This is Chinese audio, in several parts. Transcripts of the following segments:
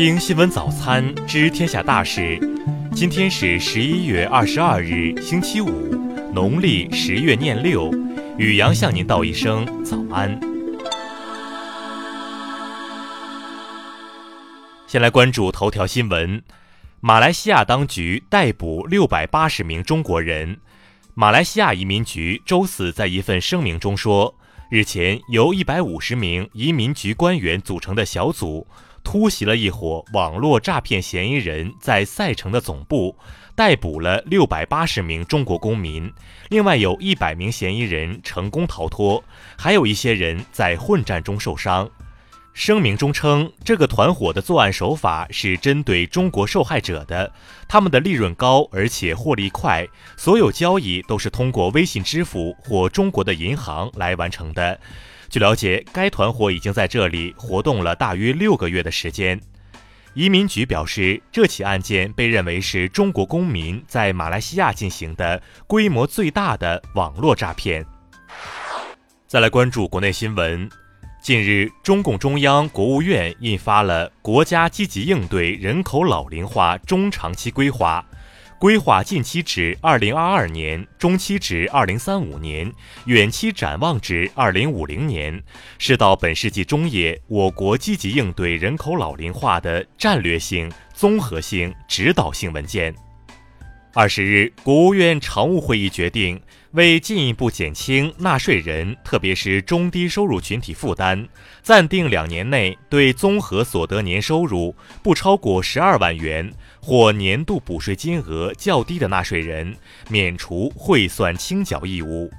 听新闻早餐知天下大事。今天是十一月二十二日，星期五，农历十月廿六。雨阳向您道一声早安。先来关注头条新闻：马来西亚当局逮捕六百八十名中国人。马来西亚移民局周四在一份声明中说，日前由一百五十名移民局官员组成的小组。突袭了一伙网络诈骗嫌疑人在赛城的总部，逮捕了六百八十名中国公民，另外有一百名嫌疑人成功逃脱，还有一些人在混战中受伤。声明中称，这个团伙的作案手法是针对中国受害者的，他们的利润高，而且获利快，所有交易都是通过微信支付或中国的银行来完成的。据了解，该团伙已经在这里活动了大约六个月的时间。移民局表示，这起案件被认为是中国公民在马来西亚进行的规模最大的网络诈骗。再来关注国内新闻，近日，中共中央、国务院印发了《国家积极应对人口老龄化中长期规划》。规划近期指二零二二年，中期指二零三五年，远期展望指二零五零年，是到本世纪中叶我国积极应对人口老龄化的战略性、综合性、指导性文件。二十日，国务院常务会议决定。为进一步减轻纳税人，特别是中低收入群体负担，暂定两年内对综合所得年收入不超过十二万元或年度补税金额较低的纳税人免除汇算清缴义务。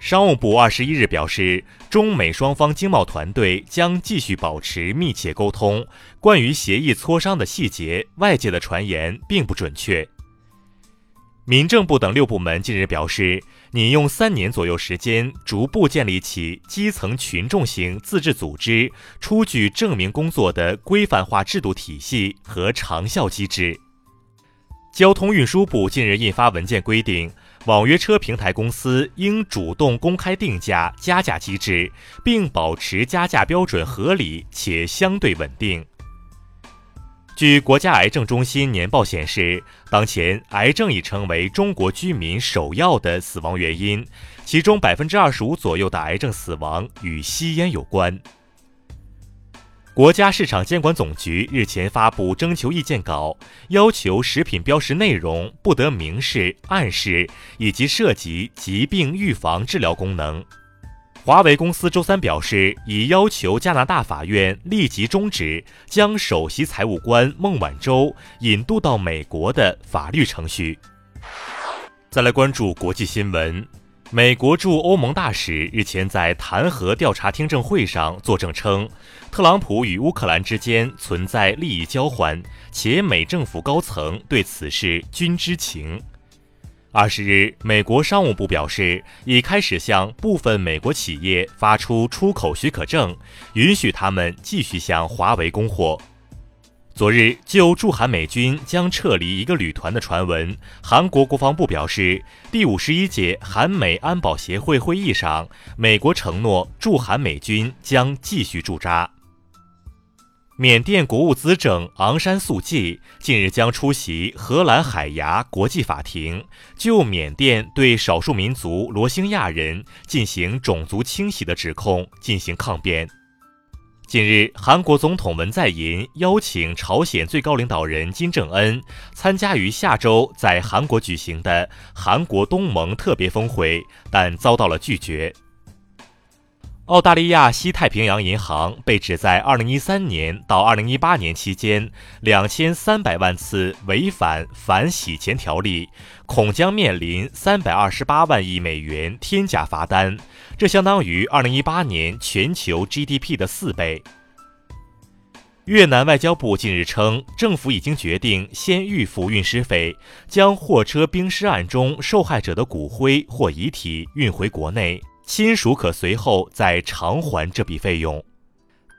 商务部二十一日表示，中美双方经贸团队将继续保持密切沟通，关于协议磋商的细节，外界的传言并不准确。民政部等六部门近日表示，拟用三年左右时间，逐步建立起基层群众型自治组织出具证明工作的规范化制度体系和长效机制。交通运输部近日印发文件规定，网约车平台公司应主动公开定价加价机制，并保持加价标准合理且相对稳定。据国家癌症中心年报显示，当前癌症已成为中国居民首要的死亡原因，其中百分之二十五左右的癌症死亡与吸烟有关。国家市场监管总局日前发布征求意见稿，要求食品标识内容不得明示、暗示以及涉及疾病预防治疗功能。华为公司周三表示，已要求加拿大法院立即终止将首席财务官孟晚舟引渡到美国的法律程序。再来关注国际新闻，美国驻欧盟大使日前在弹劾调查听证会上作证称，特朗普与乌克兰之间存在利益交换，且美政府高层对此事均知情。二十日，美国商务部表示，已开始向部分美国企业发出出口许可证，允许他们继续向华为供货。昨日，就驻韩美军将撤离一个旅团的传闻，韩国国防部表示，第五十一届韩美安保协会会议上，美国承诺驻韩美军将继续驻扎。缅甸国务资政昂山素季近日将出席荷兰海牙国际法庭，就缅甸对少数民族罗兴亚人进行种族清洗的指控进行抗辩。近日，韩国总统文在寅邀请朝鲜最高领导人金正恩参加于下周在韩国举行的韩国东盟特别峰会，但遭到了拒绝。澳大利亚西太平洋银行被指在2013年到2018年期间2300万次违反反洗钱条例，恐将面临328万亿美元天价罚单，这相当于2018年全球 GDP 的四倍。越南外交部近日称，政府已经决定先预付运尸费，将货车冰尸案中受害者的骨灰或遗体运回国内。亲属可随后再偿还这笔费用。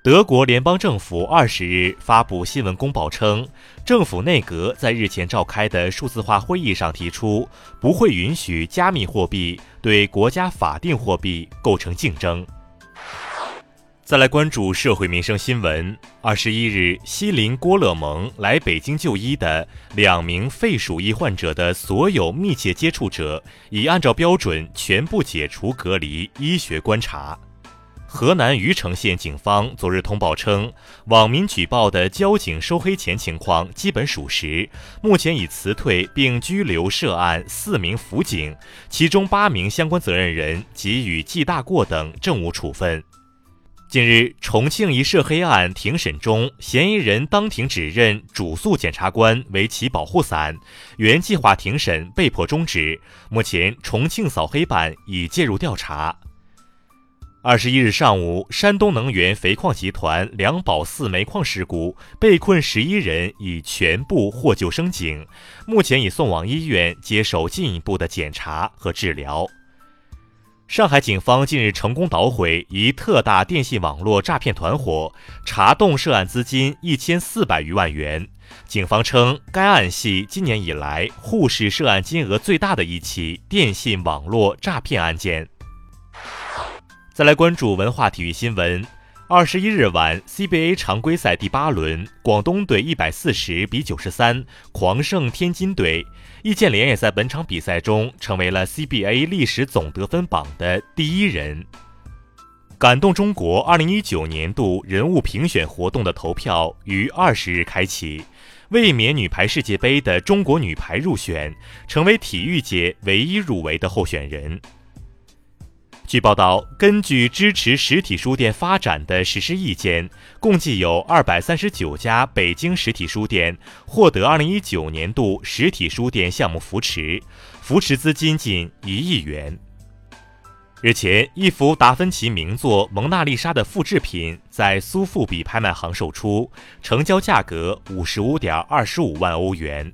德国联邦政府二十日发布新闻公报称，政府内阁在日前召开的数字化会议上提出，不会允许加密货币对国家法定货币构成竞争。再来关注社会民生新闻。二十一日，西林郭勒盟来北京就医的两名肺鼠疫患者的所有密切接触者，已按照标准全部解除隔离医学观察。河南虞城县警方昨日通报称，网民举报的交警收黑钱情况基本属实，目前已辞退并拘留涉案四名辅警，其中八名相关责任人给予记大过等政务处分。近日，重庆一涉黑案庭审中，嫌疑人当庭指认主诉检察官为其保护伞，原计划庭审被迫终止。目前，重庆扫黑办已介入调查。二十一日上午，山东能源肥矿集团梁宝寺煤矿事故，被困十一人已全部获救升井，目前已送往医院接受进一步的检查和治疗。上海警方近日成功捣毁一特大电信网络诈骗团伙，查冻涉案资金一千四百余万元。警方称，该案系今年以来沪市涉案金额最大的一起电信网络诈骗案件。再来关注文化体育新闻。二十一日晚，CBA 常规赛第八轮，广东队一百四十比九十三狂胜天津队，易建联也在本场比赛中成为了 CBA 历史总得分榜的第一人。感动中国二零一九年度人物评选活动的投票于二十日开启，卫冕女排世界杯的中国女排入选，成为体育界唯一入围的候选人。据报道，根据支持实体书店发展的实施意见，共计有二百三十九家北京实体书店获得二零一九年度实体书店项目扶持，扶持资金近一亿元。日前，一幅达芬奇名作《蒙娜丽莎》的复制品在苏富比拍卖行售出，成交价格五十五点二十五万欧元。